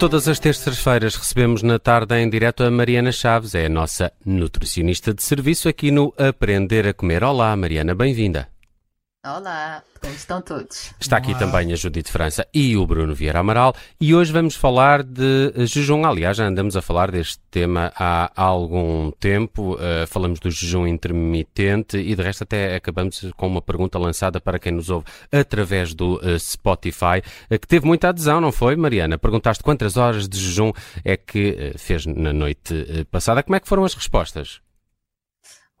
Todas as terças-feiras recebemos na tarde em direto a Mariana Chaves, é a nossa nutricionista de serviço aqui no Aprender a Comer. Olá, Mariana, bem-vinda. Olá, como estão todos? Está aqui também a Judite França e o Bruno Vieira Amaral e hoje vamos falar de jejum. Aliás, já andamos a falar deste tema há algum tempo. Uh, falamos do jejum intermitente e de resto até acabamos com uma pergunta lançada para quem nos ouve através do uh, Spotify, uh, que teve muita adesão, não foi, Mariana? Perguntaste quantas horas de jejum é que fez na noite passada. Como é que foram as respostas?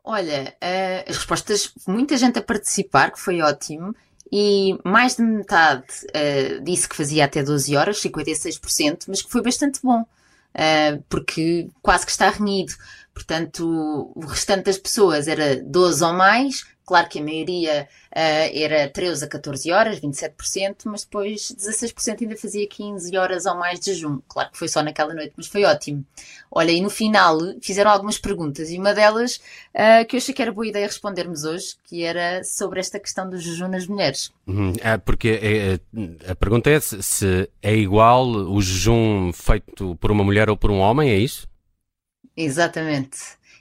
Olha, uh, as respostas, muita gente a participar, que foi ótimo, e mais de metade uh, disse que fazia até 12 horas, 56%, mas que foi bastante bom, uh, porque quase que está renhido. Portanto, o restante das pessoas era 12 ou mais, Claro que a maioria uh, era 13 a 14 horas, 27%, mas depois 16% ainda fazia 15 horas ou mais de jejum. Claro que foi só naquela noite, mas foi ótimo. Olha, e no final fizeram algumas perguntas e uma delas uh, que eu achei que era boa ideia respondermos hoje, que era sobre esta questão do jejum nas mulheres. É, porque é, a pergunta é se é igual o jejum feito por uma mulher ou por um homem, é isso? Exatamente.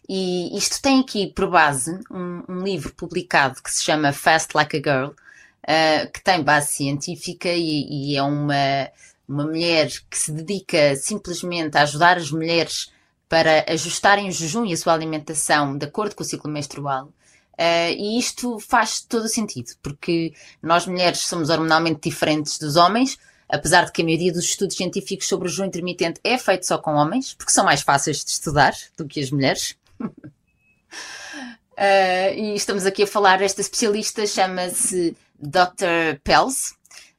E isto tem aqui por base um, um livro publicado que se chama Fast Like a Girl, uh, que tem base científica e, e, é uma, uma mulher que se dedica simplesmente a ajudar as mulheres para ajustarem o jejum e a sua alimentação de acordo com o ciclo menstrual. Uh, e isto faz todo o sentido, porque nós mulheres somos hormonalmente diferentes dos homens, apesar de que a maioria dos estudos científicos sobre o jejum intermitente é feito só com homens, porque são mais fáceis de estudar do que as mulheres. Uh, e estamos aqui a falar, esta especialista chama-se Dr. Pels,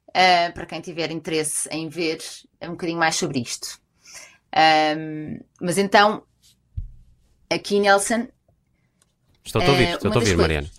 uh, para quem tiver interesse em ver um bocadinho mais sobre isto. Um, mas então, aqui Nelson. Estou a ouvir, estou a ouvir, Mariana.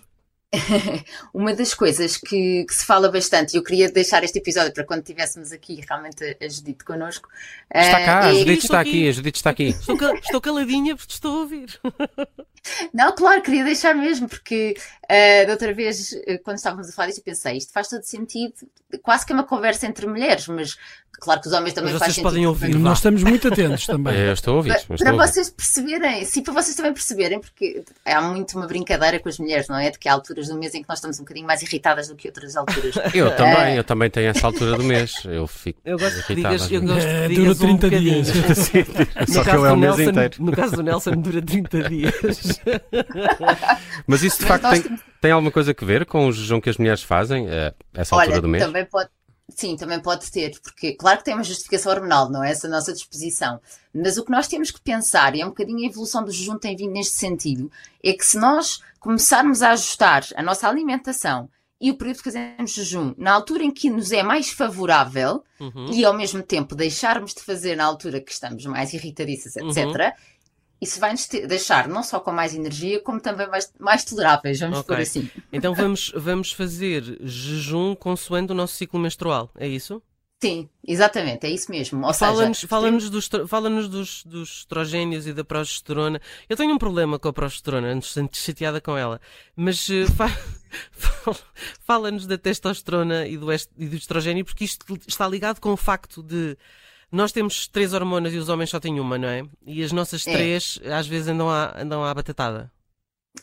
uma das coisas que, que, se fala bastante, e eu queria deixar este episódio para quando tivéssemos aqui realmente a Judite connosco. Está cá, a Judite está aqui, a Judite está aqui. Estou, estou caladinha porque estou a ouvir. Não, claro, queria deixar mesmo, porque uh, da outra vez, eh, quando estávamos a falar disto, eu pensei, isto faz todo sentido, quase que é uma conversa entre mulheres, mas claro que os homens também fazem podem ouvir. Nós estamos muito atentos também. É, eu estou a ouvir. Para, para vocês perceberem, sim, para vocês também perceberem, porque há muito uma brincadeira com as mulheres, não é? De que há alturas do mês em que nós estamos um bocadinho mais irritadas do que outras alturas. eu também, uh, eu também tenho essa altura do mês. Eu fico eu gosto irritada. Digas, eu gosto é, dura 30 um dias. Só que ele é o mês inteiro. No caso do Nelson, dura 30 dias. Mas isso de facto tem, tem alguma coisa a ver com o jejum que as mulheres fazem a eh, essa altura Olha, do mês? Também pode, sim, também pode ter, porque claro que tem uma justificação hormonal, não é essa a nossa disposição. Mas o que nós temos que pensar, e é um bocadinho a evolução do jejum tem vindo neste sentido, é que se nós começarmos a ajustar a nossa alimentação e o período que fazemos jejum na altura em que nos é mais favorável uhum. e ao mesmo tempo deixarmos de fazer na altura que estamos mais irritadiças, etc., uhum isso vai nos deixar não só com mais energia, como também mais, mais toleráveis, vamos okay. por assim. Então vamos, vamos fazer jejum consoante o nosso ciclo menstrual, é isso? Sim, exatamente, é isso mesmo. Fala-nos fala dos, fala dos, dos estrogénios e da progesterona. Eu tenho um problema com a progesterona, antes de chateada com ela, mas uh, fala-nos da testosterona e do, e do estrogênio, porque isto está ligado com o facto de nós temos três hormonas e os homens só têm uma, não é? E as nossas é. três às vezes andam à, andam à batatada.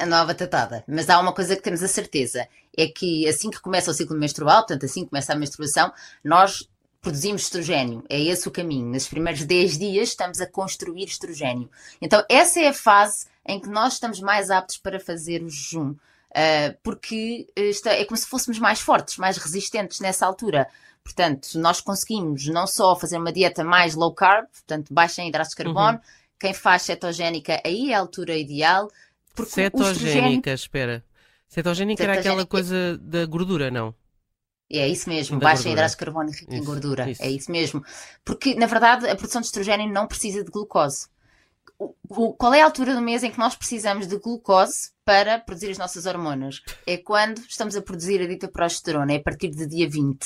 Andam à batatada. Mas há uma coisa que temos a certeza: é que assim que começa o ciclo menstrual, portanto, assim que começa a menstruação, nós produzimos estrogênio. É esse o caminho. Nos primeiros 10 dias estamos a construir estrogênio. Então, essa é a fase em que nós estamos mais aptos para fazer o jejum. Uh, porque uh, é como se fôssemos mais fortes, mais resistentes nessa altura. Portanto, nós conseguimos não só fazer uma dieta mais low carb, portanto, baixa em hidratos de carbono, uhum. quem faz cetogénica aí é a altura ideal. Porque cetogénica, espera. Cetogénica, era aquela coisa da gordura, não? É isso mesmo, baixa em hidratos de carbono e rica em gordura. Isso. É isso mesmo. Porque, na verdade, a produção de estrogênio não precisa de glucose. O, o, qual é a altura do mês em que nós precisamos de glucose para produzir as nossas hormonas? É quando estamos a produzir a dita progesterona, é a partir do dia 20.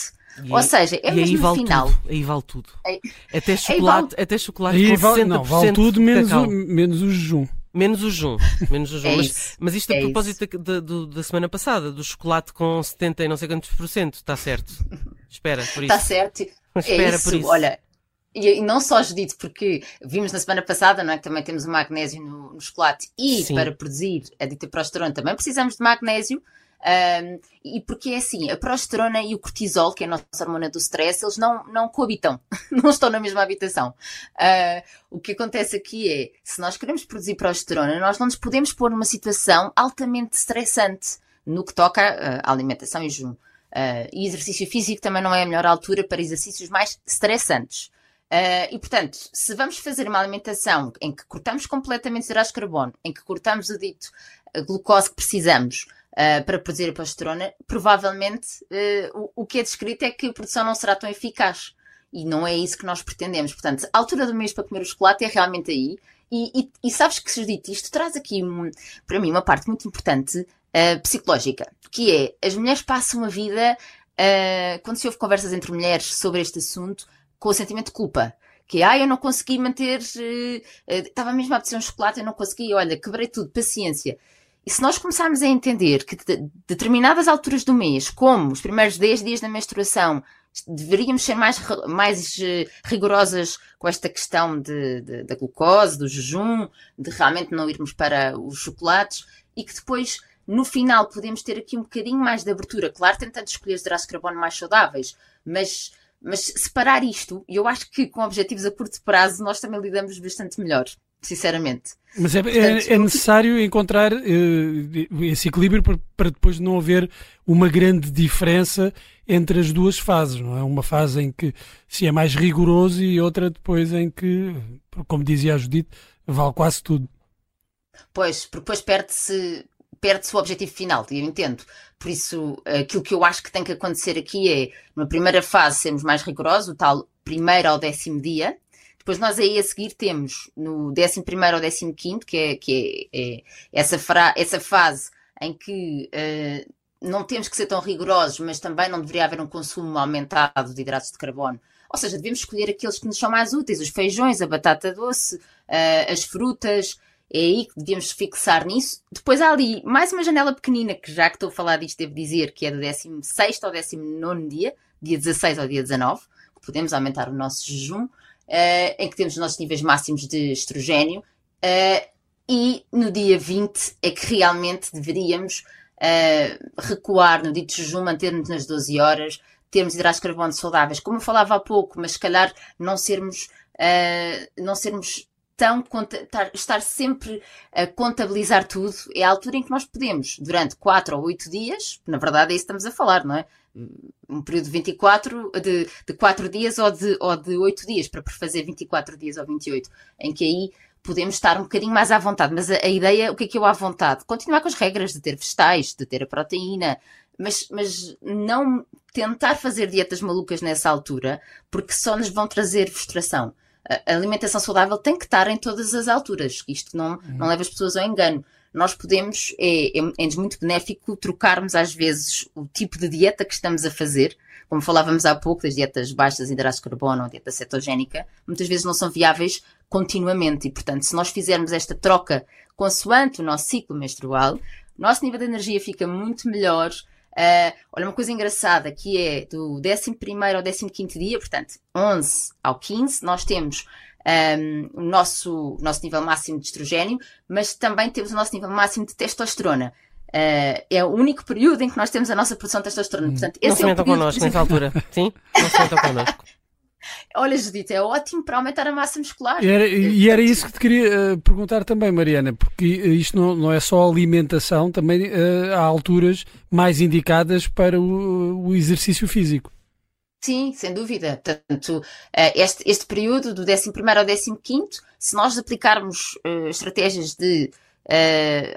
E, Ou seja, é mesmo vale final. Tudo, aí vale tudo. Aí, até chocolate, vale, até chocolate aí com vale, 60% não, vale tudo menos o, menos o jejum. Menos o jejum. Menos o jejum. é mas, mas, isto a é propósito da, da, da, semana passada, do chocolate com 70 e não sei quantos por cento, está certo. Espera, por isso. Está certo. Espera é isso. por isso. Olha, e, não só, Judite, porque vimos na semana passada, não é? Que também temos o magnésio no, no chocolate e Sim. para produzir a dita progesterona também precisamos de magnésio. Um, e porque é assim, a progesterona e o cortisol, que é a nossa hormona do stress, eles não, não coabitam, não estão na mesma habitação. Uh, o que acontece aqui é, se nós queremos produzir progesterona, nós não nos podemos pôr numa situação altamente estressante no que toca uh, à alimentação e jejum. Uh, e exercício físico também não é a melhor altura para exercícios mais estressantes. Uh, e, portanto, se vamos fazer uma alimentação em que cortamos completamente os hidratos de carbono, em que cortamos o dito glucose que precisamos uh, para produzir a progesterona, provavelmente uh, o, o, que é descrito é que a produção não será tão eficaz. E não é isso que nós pretendemos. Portanto, a altura do mês para comer o chocolate é realmente aí. E, e, e sabes que, Judite, isto traz aqui, um, para mim, uma parte muito importante psicológica, que é as mulheres passam a vida, quando se ouve conversas entre mulheres sobre este assunto, com o sentimento de culpa. Que ah, eu não consegui manter, uh, estava mesmo a apetecer um chocolate, eu não consegui, olha, quebrei tudo, paciência. E se nós começarmos a entender que de determinadas alturas do mês, como os primeiros 10 dias da menstruação, deveríamos ser mais, mais uh, rigorosas com esta questão de, de, da glucose, do jejum, de realmente não irmos para os chocolates e que depois, no final, podemos ter aqui um bocadinho mais de abertura. Claro, tentando escolher os hidratos de carbono mais saudáveis, mas mas separar isto, e eu acho que com objetivos a curto prazo nós também lidamos bastante melhor, sinceramente. Mas é, é Portanto, é, é necessário encontrar uh, esse equilíbrio para, para depois não haver uma grande diferença entre as duas fases, não é? Uma fase em que se é mais rigoroso e outra depois em que, como dizia a Judite, vale quase tudo. Pois, porque depois perde-se perde-se o objetivo final, eu entendo. Por isso, aquilo que eu acho que tem que acontecer aqui é, numa primeira fase, sermos mais rigorosos, o tal primeiro ao décimo dia. Depois nós aí a seguir temos no décimo primeiro ao décimo quinto, que é, que é, é essa, fra essa fase em que uh, não temos que ser tão rigorosos, mas também não deveria haver um consumo aumentado de hidratos de carbono. Ou seja, devemos escolher aqueles que nos são mais úteis, os feijões, a batata doce, uh, as frutas, é aí que devíamos fixar nisso. Depois há ali mais uma janela pequenina, que já que estou a falar disto, devo dizer que é do 16 ao 19 dia, dia 16 ao dia 19, que podemos aumentar o nosso jejum, uh, em que temos os nossos níveis máximos de estrogênio, uh, e no dia 20 é que realmente deveríamos uh, recuar no dito jejum, manter-nos nas 12 horas, termos hidratos de carbono saudáveis, como eu falava há pouco, mas se calhar não sermos, não sermos tão estar sempre a contabilizar tudo, é a altura em que nós podemos, durante 4 ou 8 dias, na verdade é isso que estamos a falar, não é? Um período de 24, de, de 4 dias ou de, ou de 8 dias, para fazer 24 dias ou 28, em que aí podemos estar um bocadinho mais à vontade. Mas a, a ideia, o que é que eu à vontade? Continuar com as regras de ter vegetais, de ter a proteína, mas, mas não tentar fazer dietas malucas nessa altura, porque só nos vão trazer frustração a alimentação saudável tem que estar em todas as alturas. Isto não, uhum. não leva as pessoas ao engano. Nós podemos, é, é, é muito benéfico trocarmos às vezes o tipo de dieta que estamos a fazer. Como falávamos há pouco das dietas baixas em hidratos de carbono ou dieta cetogénica, muitas vezes não são viáveis continuamente. E, portanto, se nós fizermos esta troca consoante o nosso ciclo menstrual, nosso nível de energia fica muito melhor, Uh, olha, uma coisa engraçada que é do 11 ao 15 dia, portanto, 11 ao 15, nós temos um, o nosso, nosso nível máximo de estrogênio, mas também temos o nosso nível máximo de testosterona. Uh, é o único período em que nós temos a nossa produção de testosterona. Hum. Portanto, esse não se metam é connosco nessa altura. Sim? Não se metam connosco. Olha, Judite, é ótimo para aumentar a massa muscular. E era, e era isso que te queria uh, perguntar também, Mariana, porque isto não, não é só alimentação, também uh, há alturas mais indicadas para o, o, exercício físico. Sim, sem dúvida. Portanto, uh, este, este período do 11 ao 15, se nós aplicarmos estratégias de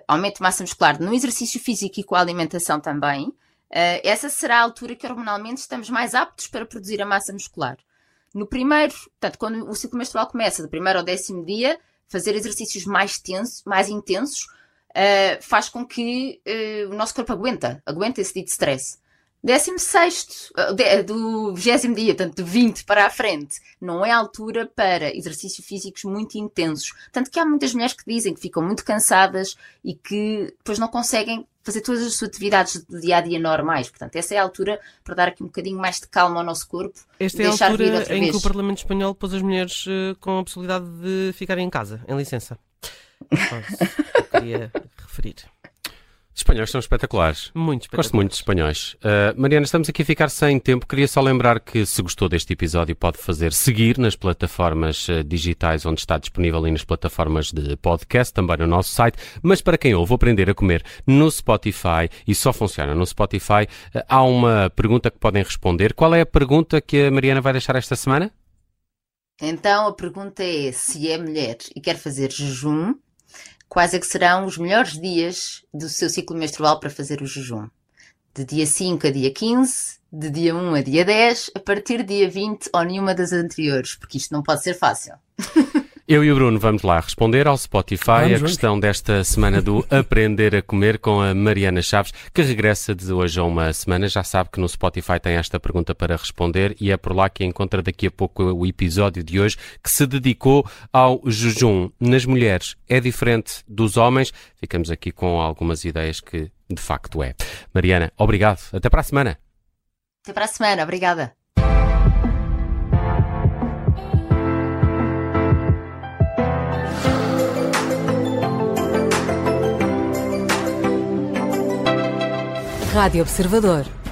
aumento de massa muscular no exercício físico e com a alimentação também, essa será a altura que hormonalmente estamos mais aptos para produzir a massa muscular. No primeiro, portanto, quando o ciclo menstrual começa, do primeiro ao décimo dia, fazer exercícios mais tensos, mais intensos, uh, faz com que uh, o nosso corpo aguenta, aguenta esse dito stress. Décimo sexto, uh, do vigésimo dia, portanto, de 20 para a frente, não é altura para exercícios físicos muito intensos. Tanto que há muitas mulheres que dizem que ficam muito cansadas e que depois não conseguem fazer todas as suas atividades do dia a dia normais. Portanto, essa é a altura para dar aqui um bocadinho mais de calma ao nosso corpo. Esta é a altura em vez. que o Parlamento Espanhol pôs as mulheres uh, com a possibilidade de ficarem em casa, em licença. eu queria referir. Os espanhóis são espetaculares. Muito espetaculares. Gosto muito de espanhóis. Uh, Mariana, estamos aqui a ficar sem tempo. Queria só lembrar que, se gostou deste episódio, pode fazer seguir nas plataformas uh, digitais onde está disponível e nas plataformas de podcast, também no nosso site. Mas para quem ouve aprender a comer no Spotify, e só funciona no Spotify, uh, há uma pergunta que podem responder. Qual é a pergunta que a Mariana vai deixar esta semana? Então, a pergunta é se é mulher e quer fazer jejum, quais é que serão os melhores dias do seu ciclo menstrual para fazer o jejum. De dia 5 a dia 15, de dia 1 a dia 10, a partir de dia 20 ou nenhuma das anteriores, porque isto não pode ser fácil. Eu e o Bruno vamos lá responder ao Spotify vamos, a questão desta semana do Aprender a Comer com a Mariana Chaves, que regressa de hoje a uma semana. Já sabe que no Spotify tem esta pergunta para responder e é por lá que encontra daqui a pouco o episódio de hoje que se dedicou ao jejum nas mulheres. É diferente dos homens. Ficamos aqui com algumas ideias que de facto é. Mariana, obrigado. Até para a semana. Até para a semana. Obrigada. Rádio Observador.